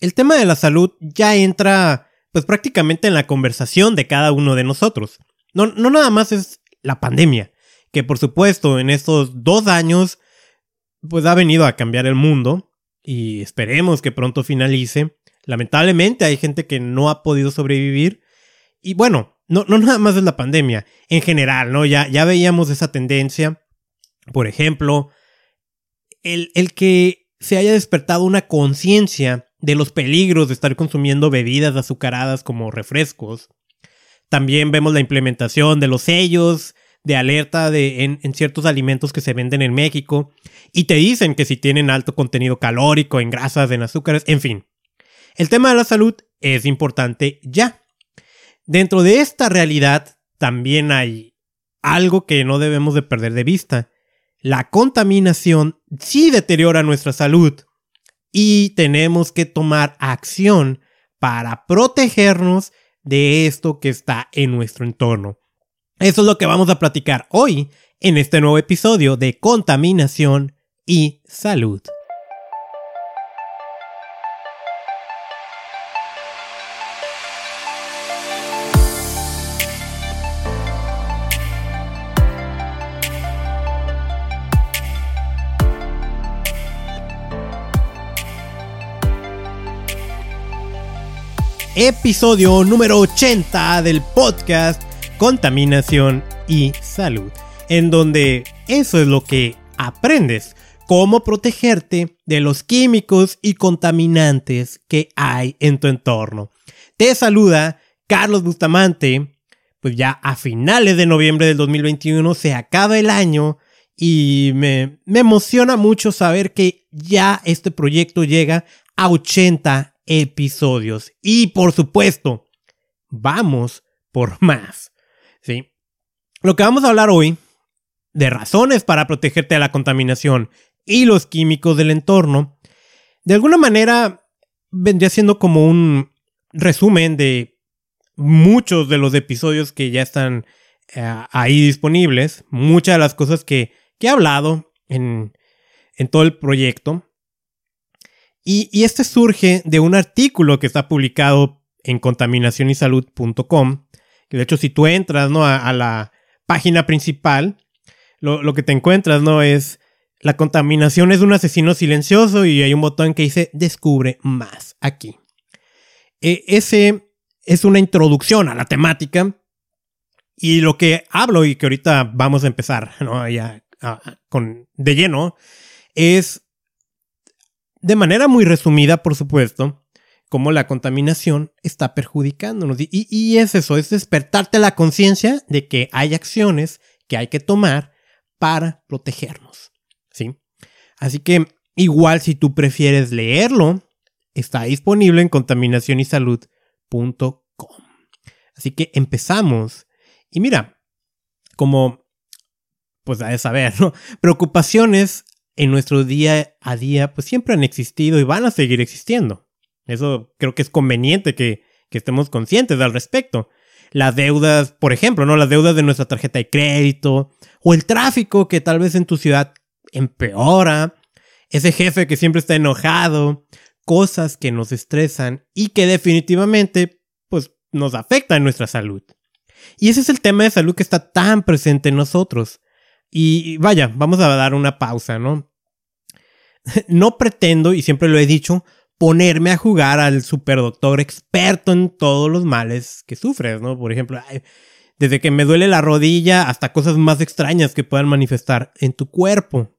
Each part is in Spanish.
el tema de la salud ya entra pues prácticamente en la conversación de cada uno de nosotros. No, no nada más es la pandemia, que por supuesto en estos dos años pues ha venido a cambiar el mundo y esperemos que pronto finalice. Lamentablemente hay gente que no ha podido sobrevivir y bueno, no, no nada más es la pandemia, en general, ¿no? Ya, ya veíamos esa tendencia. Por ejemplo, el, el que se haya despertado una conciencia de los peligros de estar consumiendo bebidas azucaradas como refrescos. También vemos la implementación de los sellos de alerta de, en, ciertos alimentos que se venden en México y te dicen que si tienen alto contenido calórico en grasas, en azúcares, en fin. El tema de la salud es importante ya. Dentro de esta realidad también hay algo que no debemos de perder de vista. La contaminación sí deteriora nuestra salud y tenemos que tomar acción para protegernos de esto que está en nuestro entorno. Eso es lo que vamos a platicar hoy en este nuevo episodio de Contaminación y Salud. Episodio número 80 del podcast Contaminación y Salud, en donde eso es lo que aprendes, cómo protegerte de los químicos y contaminantes que hay en tu entorno. Te saluda Carlos Bustamante, pues ya a finales de noviembre del 2021 se acaba el año y me, me emociona mucho saber que ya este proyecto llega a 80 episodios. Y por supuesto, vamos por más. ¿Sí? Lo que vamos a hablar hoy, de razones para protegerte de la contaminación y los químicos del entorno, de alguna manera vendría siendo como un resumen de muchos de los episodios que ya están eh, ahí disponibles, muchas de las cosas que, que he hablado en, en todo el proyecto. Y, este surge de un artículo que está publicado en contaminacionysalud.com. De hecho, si tú entras ¿no? a, la página principal, lo, que te encuentras no es la contaminación es un asesino silencioso y hay un botón que dice descubre más aquí. E, ese es una introducción a la temática y lo que hablo y que ahorita vamos a empezar ¿no? ya, con, de lleno es de manera muy resumida, por supuesto, cómo la contaminación está perjudicándonos. Y, es eso, es despertarte la conciencia de que hay acciones que hay que tomar para protegernos. ¿Sí? Así que igual si tú prefieres leerlo, está disponible en contaminacionysalud.com. Así que empezamos. Y mira, como pues a saber, ¿no? Preocupaciones en nuestro día a día pues siempre han existido y van a seguir existiendo. Eso creo que es conveniente que, estemos conscientes al respecto. Las deudas, por ejemplo, ¿no? Las deudas de nuestra tarjeta de crédito o el tráfico que tal vez en tu ciudad empeora, ese jefe que siempre está enojado, cosas que nos estresan y que definitivamente pues nos afectan nuestra salud. Y ese es el tema de salud que está tan presente en nosotros. Y vaya, vamos a dar una pausa, ¿no? No pretendo, y siempre lo he dicho, ponerme a jugar al superdoctor experto en todos los males que sufres, ¿no? Por ejemplo, desde que me duele la rodilla hasta cosas más extrañas que puedan manifestar en tu cuerpo.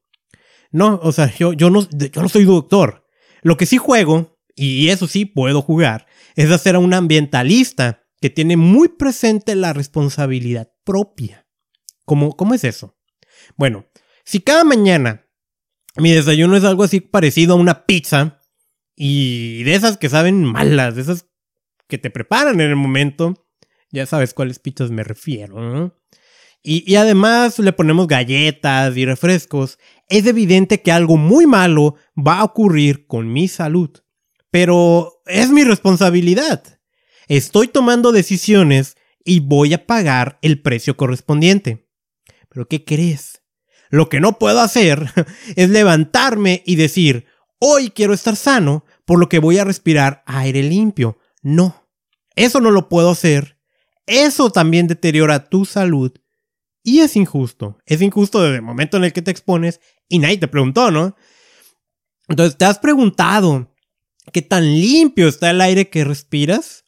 No, o sea, yo, yo, no, yo no soy doctor. Lo que sí juego, y eso sí puedo jugar, es hacer a un ambientalista que tiene muy presente la responsabilidad propia. ¿Cómo, cómo es eso? Bueno, si cada mañana mi desayuno es algo así parecido a una pizza, y de esas que saben malas, de esas que te preparan en el momento, ya sabes cuáles pizzas me refiero. Y, y, además le ponemos galletas y refrescos, es evidente que algo muy malo va a ocurrir con mi salud. Pero es mi responsabilidad. Estoy tomando decisiones y voy a pagar el precio correspondiente. Pero ¿qué crees? Lo que no puedo hacer es levantarme y decir, hoy quiero estar sano por lo que voy a respirar aire limpio. No, eso no lo puedo hacer. Eso también deteriora tu salud. Y es injusto. Es injusto desde el momento en el que te expones y nadie te preguntó, ¿no? Entonces, ¿te has preguntado qué tan limpio está el aire que respiras?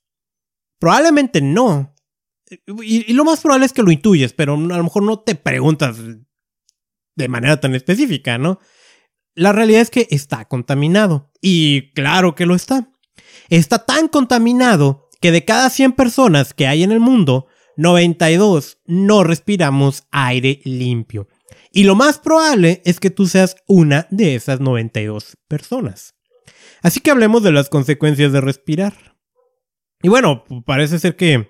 Probablemente no. Y, lo más probable es que lo intuyes, pero a lo mejor no te preguntas de manera tan específica, ¿no? La realidad es que está contaminado. Y claro que lo está. Está tan contaminado que de cada 100 personas que hay en el mundo, 92 no respiramos aire limpio. Y lo más probable es que tú seas una de esas 92 personas. Así que hablemos de las consecuencias de respirar. Y bueno, parece ser que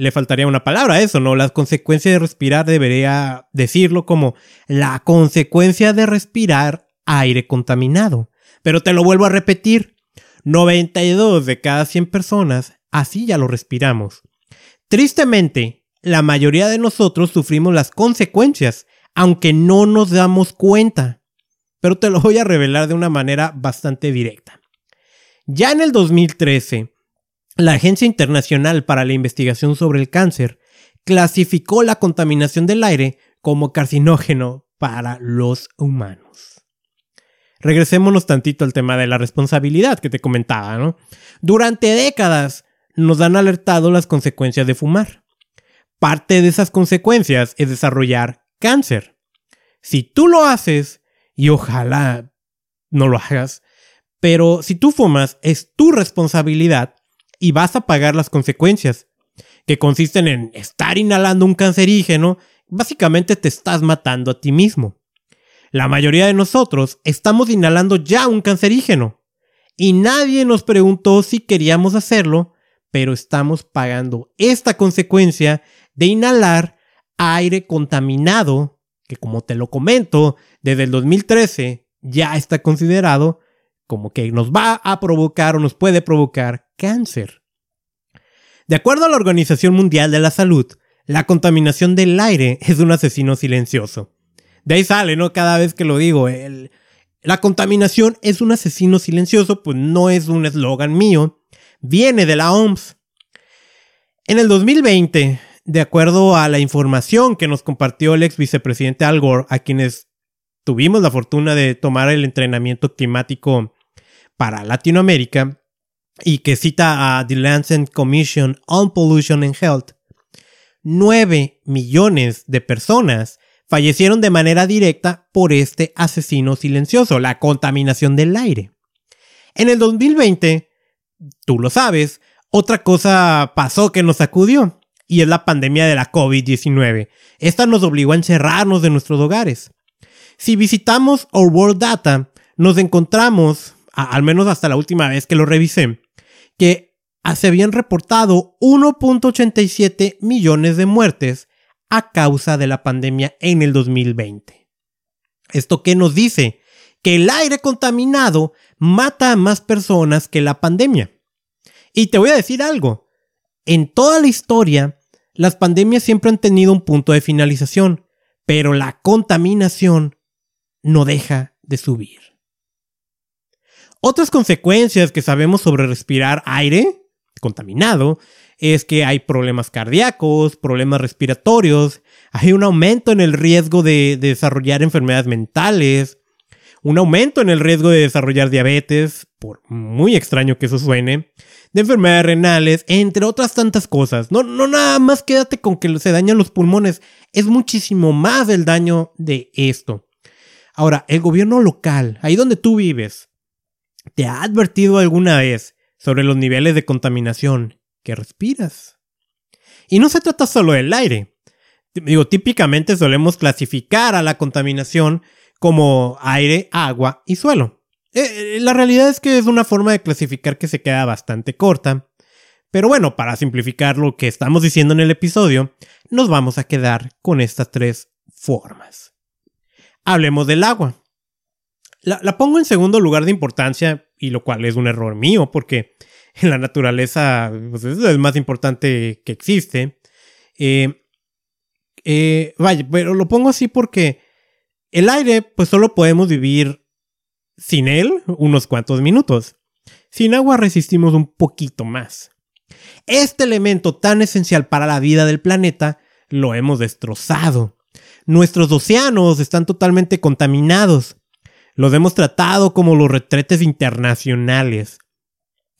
le faltaría una palabra a eso, ¿no? Las consecuencias de respirar debería decirlo como la consecuencia de respirar aire contaminado. Pero te lo vuelvo a repetir, 92 de cada 100 personas así ya lo respiramos. Tristemente, la mayoría de nosotros sufrimos las consecuencias, aunque no nos damos cuenta. Pero te lo voy a revelar de una manera bastante directa. Ya en el 2013, la Agencia Internacional para la Investigación sobre el Cáncer clasificó la contaminación del aire como carcinógeno para los humanos. Regresémonos tantito al tema de la responsabilidad que te comentaba, ¿no? Durante décadas nos han alertado las consecuencias de fumar. Parte de esas consecuencias es desarrollar cáncer. Si tú lo haces, y ojalá no lo hagas, pero si tú fumas es tu responsabilidad y vas a pagar las consecuencias, que consisten en estar inhalando un cancerígeno, básicamente te estás matando a ti mismo. La mayoría de nosotros estamos inhalando ya un cancerígeno, y nadie nos preguntó si queríamos hacerlo, pero estamos pagando esta consecuencia de inhalar aire contaminado, que como te lo comento, desde el 2013 ya está considerado como que nos va a provocar o nos puede provocar cáncer. De acuerdo a la Organización Mundial de la Salud, la contaminación del aire es un asesino silencioso. De ahí sale, ¿no? Cada vez que lo digo, la contaminación es un asesino silencioso, pues no es un eslogan mío, viene de la OMS. En el 2020, de acuerdo a la información que nos compartió el ex vicepresidente Al Gore, a quienes tuvimos la fortuna de tomar el entrenamiento climático para Latinoamérica y que cita a The Lancet Commission on Pollution and Health, 9 millones de personas fallecieron de manera directa por este asesino silencioso, la contaminación del aire. En el 2020, tú lo sabes, otra cosa pasó que nos sacudió, y es la pandemia de la COVID-19. Esta nos obligó a encerrarnos de nuestros hogares. Si visitamos Our World Data, nos encontramos al menos hasta la última vez que lo revisé, que se habían reportado 1.87 millones de muertes a causa de la pandemia en el 2020. ¿Esto qué nos dice? Que el aire contaminado mata a más personas que la pandemia. Y te voy a decir algo. En toda la historia, las pandemias siempre han tenido un punto de finalización, pero la contaminación no deja de subir. Otras consecuencias que sabemos sobre respirar aire contaminado es que hay problemas cardíacos, problemas respiratorios, hay un aumento en el riesgo de, desarrollar enfermedades mentales, un aumento en el riesgo de desarrollar diabetes, por muy extraño que eso suene, de enfermedades renales, entre otras tantas cosas. No, no nada más quédate con que se dañan los pulmones, es muchísimo más el daño de esto. Ahora, el gobierno local, ahí donde tú vives, ¿Te ha advertido alguna vez sobre los niveles de contaminación que respiras? Y no se trata solo del aire. Digo, típicamente solemos clasificar a la contaminación como aire, agua y suelo. Eh, eh, la realidad es que es una forma de clasificar que se queda bastante corta. Pero bueno, para simplificar lo que estamos diciendo en el episodio, nos vamos a quedar con estas tres formas. Hablemos del agua. La, pongo en segundo lugar de importancia, y lo cual es un error mío, porque en la naturaleza pues, es más importante que existe. Eh, eh, vaya, pero lo pongo así porque el aire, pues solo podemos vivir sin él unos cuantos minutos. Sin agua resistimos un poquito más. Este elemento tan esencial para la vida del planeta lo hemos destrozado. Nuestros océanos están totalmente contaminados. Los hemos tratado como los retretes internacionales.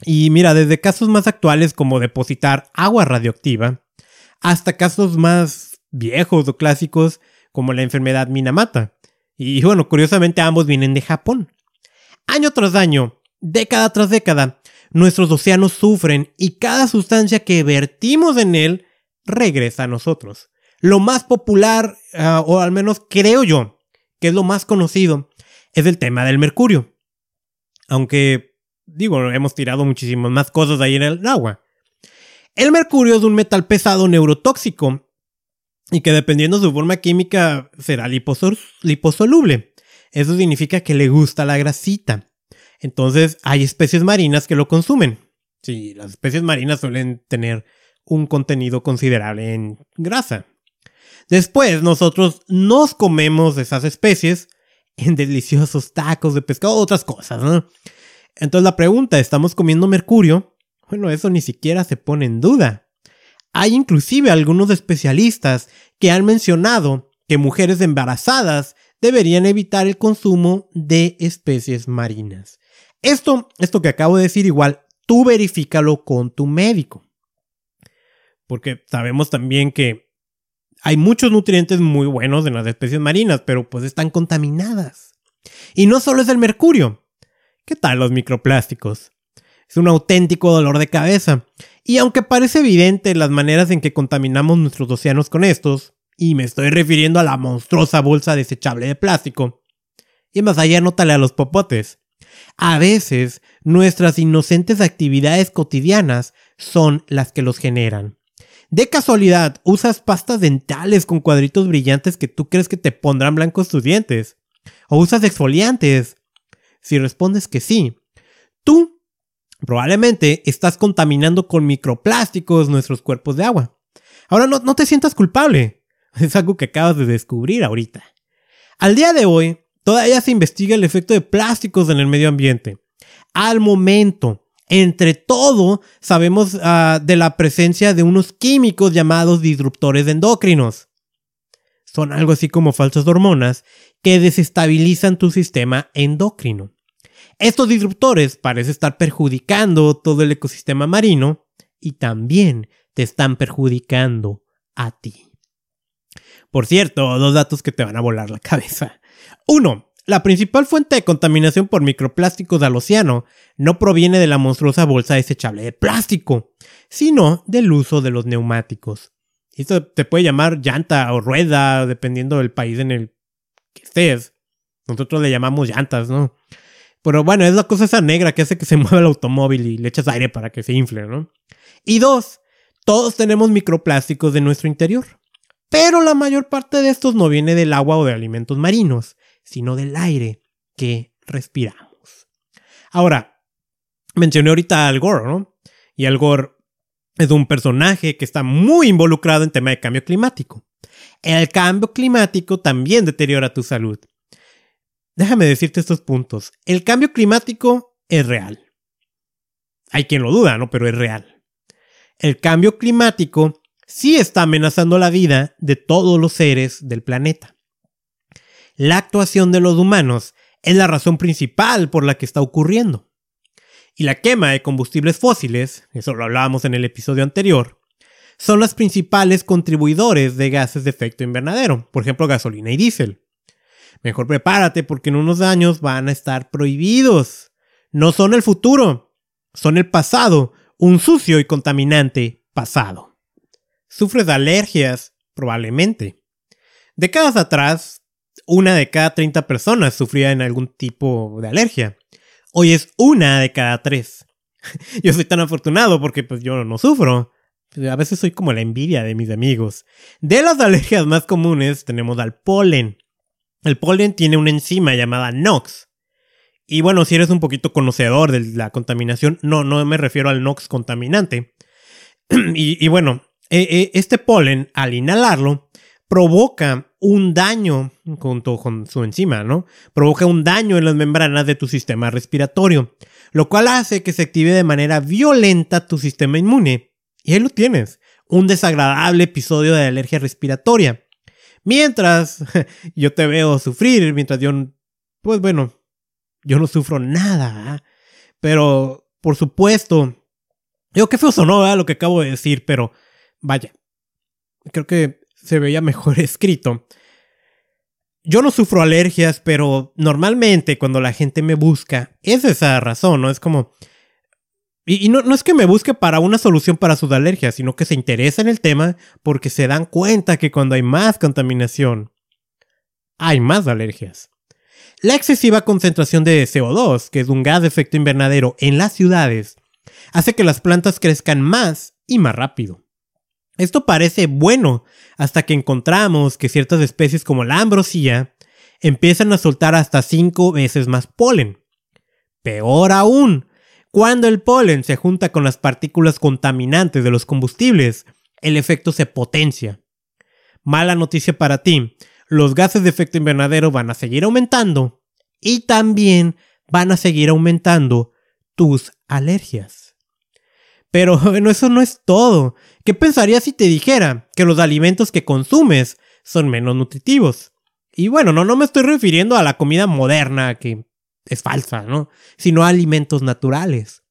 Y mira, desde casos más actuales como depositar agua radioactiva, hasta casos más viejos o clásicos como la enfermedad Minamata. Y bueno, curiosamente ambos vienen de Japón. Año tras año, década tras década, nuestros océanos sufren y cada sustancia que vertimos en él regresa a nosotros. Lo más popular, ah, o al menos creo yo, que es lo más conocido, es el tema del mercurio. Aunque, digo, hemos tirado muchísimas más cosas ahí en el agua. El mercurio es un metal pesado neurotóxico y que dependiendo de su forma química será liposoluble. Eso significa que le gusta la grasita. Entonces hay especies marinas que lo consumen. Sí, las especies marinas suelen tener un contenido considerable en grasa. Después nosotros nos comemos esas especies en deliciosos tacos de pescado, otras cosas. Entonces la pregunta, ¿estamos comiendo mercurio? Bueno, eso ni siquiera se pone en duda. Hay inclusive algunos especialistas que han mencionado que mujeres embarazadas deberían evitar el consumo de especies marinas. Esto, esto que acabo de decir igual, tú verifícalo con tu médico. Porque sabemos también que hay muchos nutrientes muy buenos en las especies marinas, pero pues están contaminadas. Y no solo es el mercurio. ¿Qué tal los microplásticos? Es un auténtico dolor de cabeza. Y aunque parece evidente las maneras en que contaminamos nuestros océanos con estos, y me estoy refiriendo a la monstruosa bolsa desechable de plástico, y más allá nótale a los popotes. A veces, nuestras inocentes actividades cotidianas son las que los generan. De casualidad, usas pastas dentales con cuadritos brillantes que tú crees que te pondrán blancos tus dientes. O usas exfoliantes. Si respondes que sí, tú probablemente estás contaminando con microplásticos nuestros cuerpos de agua. Ahora no, no te sientas culpable. Es algo que acabas de descubrir ahorita. Al día de hoy, todavía se investiga el efecto de plásticos en el medio ambiente. Al momento, entre todo, sabemos ah, de la presencia de unos químicos llamados disruptores endocrinos. Son algo así como falsas hormonas que desestabilizan tu sistema endocrino. Estos disruptores parecen estar perjudicando todo el ecosistema marino y también te están perjudicando a ti. Por cierto, dos datos que te van a volar la cabeza. Uno, la principal fuente de contaminación por microplásticos al océano no proviene de la monstruosa bolsa desechable de plástico, sino del uso de los neumáticos. Esto te puede llamar llanta o rueda, dependiendo del país en el que estés. Nosotros le llamamos llantas, ¿no? Pero bueno, es la cosa esa negra que hace que se mueva el automóvil y le echas aire para que se infle, ¿no? Y dos, todos tenemos microplásticos de nuestro interior. Pero la mayor parte de estos no viene del agua o de alimentos marinos, sino del aire que respiramos. Ahora, mencioné ahorita a Al Gore, ¿no? Y Al Gore es un personaje que está muy involucrado en tema de cambio climático. El cambio climático también deteriora tu salud. Déjame decirte estos puntos. El cambio climático es real. Hay quien lo duda, ¿no? Pero es real. El cambio climático sí está amenazando la vida de todos los seres del planeta la actuación de los humanos es la razón principal por la que está ocurriendo. Y la quema de combustibles fósiles, eso lo hablábamos en el episodio anterior, son los principales contribuidores de gases de efecto invernadero, por ejemplo gasolina y diésel. Mejor prepárate porque en unos años van a estar prohibidos. No son el futuro, son el pasado, un sucio y contaminante pasado. ¿Sufres de alergias? Probablemente. Décadas atrás, una de cada 30 personas sufría en algún tipo de alergia. Hoy es una de cada tres. yo soy tan afortunado porque pues yo no sufro. A veces soy como la envidia de mis amigos. De las alergias más comunes tenemos al polen. El polen tiene una enzima llamada NOx. Y bueno, si eres un poquito conocedor de la contaminación, no, no me refiero al NOx contaminante. y, bueno, e, e, este polen, al inhalarlo, provoca un daño junto con su enzima, ¿no? Provoca un daño en las membranas de tu sistema respiratorio, lo cual hace que se active de manera violenta tu sistema inmune. Y ahí lo tienes, un desagradable episodio de alergia respiratoria. Mientras yo te veo sufrir, mientras yo, pues bueno, yo no sufro nada. ¿ah? Pero, por supuesto, digo, qué feo sonó lo que acabo de decir, pero vaya, creo que se veía mejor escrito. Yo no sufro alergias, pero normalmente cuando la gente me busca, es esa razón, ¿no? Es como... Y, no, no, es que me busque para una solución para sus alergias, sino que se interesa en el tema porque se dan cuenta que cuando hay más contaminación, hay más alergias. La excesiva concentración de CO2, que es un gas de efecto invernadero en las ciudades, hace que las plantas crezcan más y más rápido. Esto parece bueno hasta que encontramos que ciertas especies como la ambrosía empiezan a soltar hasta 5 veces más polen. Peor aún, cuando el polen se junta con las partículas contaminantes de los combustibles, el efecto se potencia. Mala noticia para ti, los gases de efecto invernadero van a seguir aumentando y también van a seguir aumentando tus alergias. Pero bueno, eso no es todo. ¿Qué pensarías si te dijera que los alimentos que consumes son menos nutritivos? Y bueno, no, no me estoy refiriendo a la comida moderna, que es falsa, ¿no? Sino a alimentos naturales.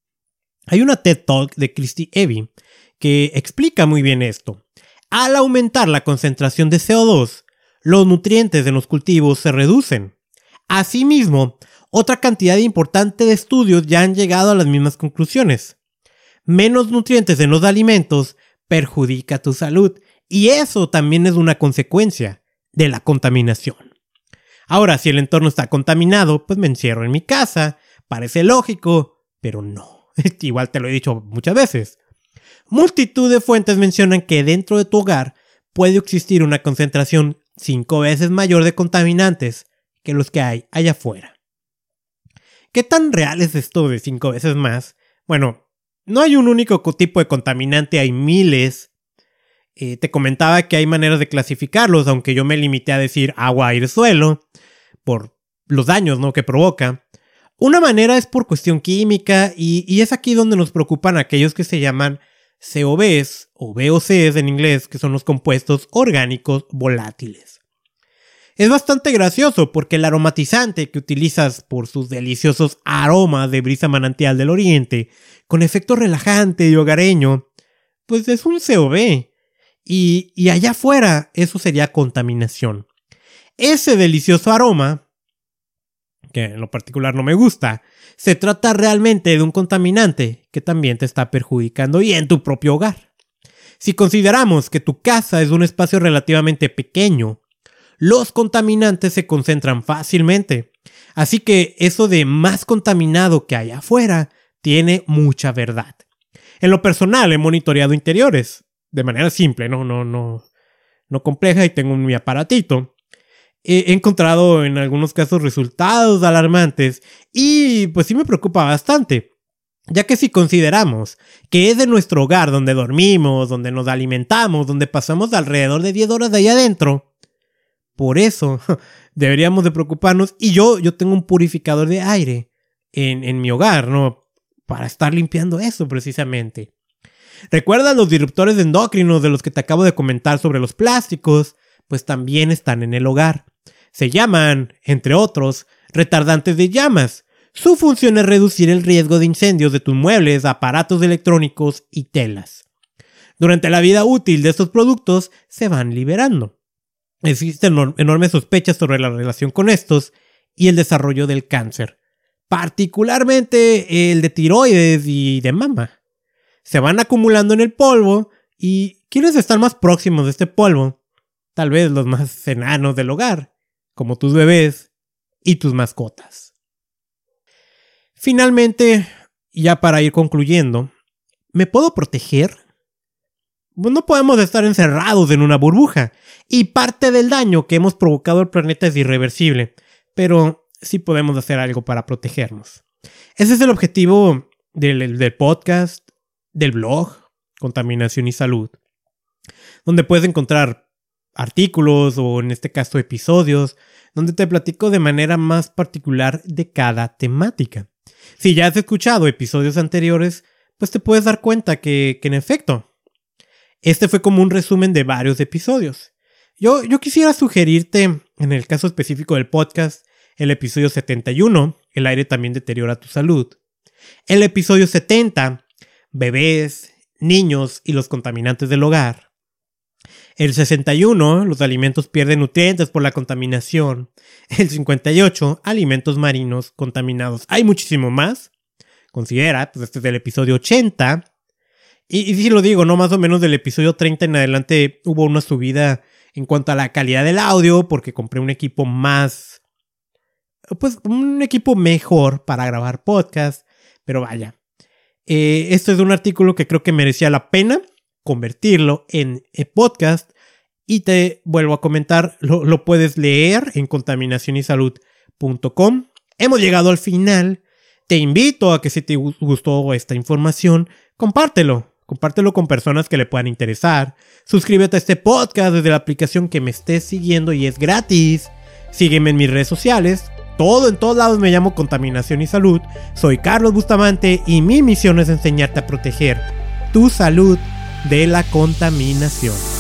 Hay una TED Talk de Christy Evie que explica muy bien esto. Al aumentar la concentración de CO2, los nutrientes en los cultivos se reducen. Asimismo, otra cantidad importante de estudios ya han llegado a las mismas conclusiones. Menos nutrientes en los alimentos perjudica tu salud. Y eso también es una consecuencia de la contaminación. Ahora, si el entorno está contaminado, pues me encierro en mi casa. Parece lógico, pero no. Igual te lo he dicho muchas veces. Multitud de fuentes mencionan que dentro de tu hogar puede existir una concentración cinco veces mayor de contaminantes que los que hay allá afuera. ¿Qué tan real es esto de cinco veces más? Bueno, no hay un único tipo de contaminante, hay miles. Eh, te comentaba que hay maneras de clasificarlos, aunque yo me limité a decir agua, aire, suelo, por los daños ¿no? que provoca. Una manera es por cuestión química y, y es aquí donde nos preocupan aquellos que se llaman COBs o VOCs en inglés, que son los compuestos orgánicos volátiles. Es bastante gracioso porque el aromatizante que utilizas por sus deliciosos aromas de brisa manantial del oriente, con efecto relajante y hogareño, pues es un COB. Y, y allá afuera eso sería contaminación. Ese delicioso aroma, que en lo particular no me gusta, se trata realmente de un contaminante que también te está perjudicando y en tu propio hogar. Si consideramos que tu casa es un espacio relativamente pequeño, los contaminantes se concentran fácilmente. Así que eso de más contaminado que hay afuera tiene mucha verdad. En lo personal he monitoreado interiores de manera simple, no, no, no, no compleja y tengo mi aparatito. He encontrado en algunos casos resultados alarmantes y pues sí me preocupa bastante. Ya que si consideramos que es de nuestro hogar donde dormimos, donde nos alimentamos, donde pasamos alrededor de 10 horas de ahí adentro, por eso deberíamos de preocuparnos. Y yo, yo tengo un purificador de aire en, en mi hogar, ¿no? Para estar limpiando eso precisamente. ¿Recuerdas los disruptores endocrinos de los que te acabo de comentar sobre los plásticos? Pues también están en el hogar. Se llaman, entre otros, retardantes de llamas. Su función es reducir el riesgo de incendios de tus muebles, aparatos electrónicos y telas. Durante la vida útil de estos productos se van liberando. Existen enormes sospechas sobre la relación con estos y el desarrollo del cáncer, particularmente el de tiroides y de mama. Se van acumulando en el polvo y quieres estar más próximos de este polvo, tal vez los más enanos del hogar, como tus bebés y tus mascotas. Finalmente, ya para ir concluyendo, ¿me puedo proteger? Pues no podemos estar encerrados en una burbuja, y parte del daño que hemos provocado al planeta es irreversible, pero sí podemos hacer algo para protegernos. Ese es el objetivo del, del podcast, del blog, Contaminación y Salud, donde puedes encontrar artículos o en este caso episodios donde te platico de manera más particular de cada temática. Si ya has escuchado episodios anteriores, pues te puedes dar cuenta que, en efecto, este fue como un resumen de varios episodios. Yo, yo quisiera sugerirte, en el caso específico del podcast, el episodio 71, El aire también deteriora tu salud. El episodio 70, Bebés, niños y los contaminantes del hogar. El 61, los alimentos pierden nutrientes por la contaminación. El 58, alimentos marinos contaminados. Hay muchísimo más. Considera, pues este es del episodio 80. Y, si lo digo, ¿no? Más o menos del episodio 30 en adelante hubo una subida en cuanto a la calidad del audio porque compré un equipo más... Pues un equipo mejor para grabar podcast. Pero vaya. Eh, esto es un artículo que creo que merecía la pena convertirlo en podcast. Y te vuelvo a comentar, lo, puedes leer en contaminacionysalud.com. Hemos llegado al final. Te invito a que si te gustó esta información, compártelo. Compártelo con personas que le puedan interesar. Suscríbete a este podcast desde la aplicación que me estés siguiendo y es gratis. Sígueme en mis redes sociales. Todo en todos lados me llamo Contaminación y Salud. Soy Carlos Bustamante y mi misión es enseñarte a proteger tu salud de la contaminación.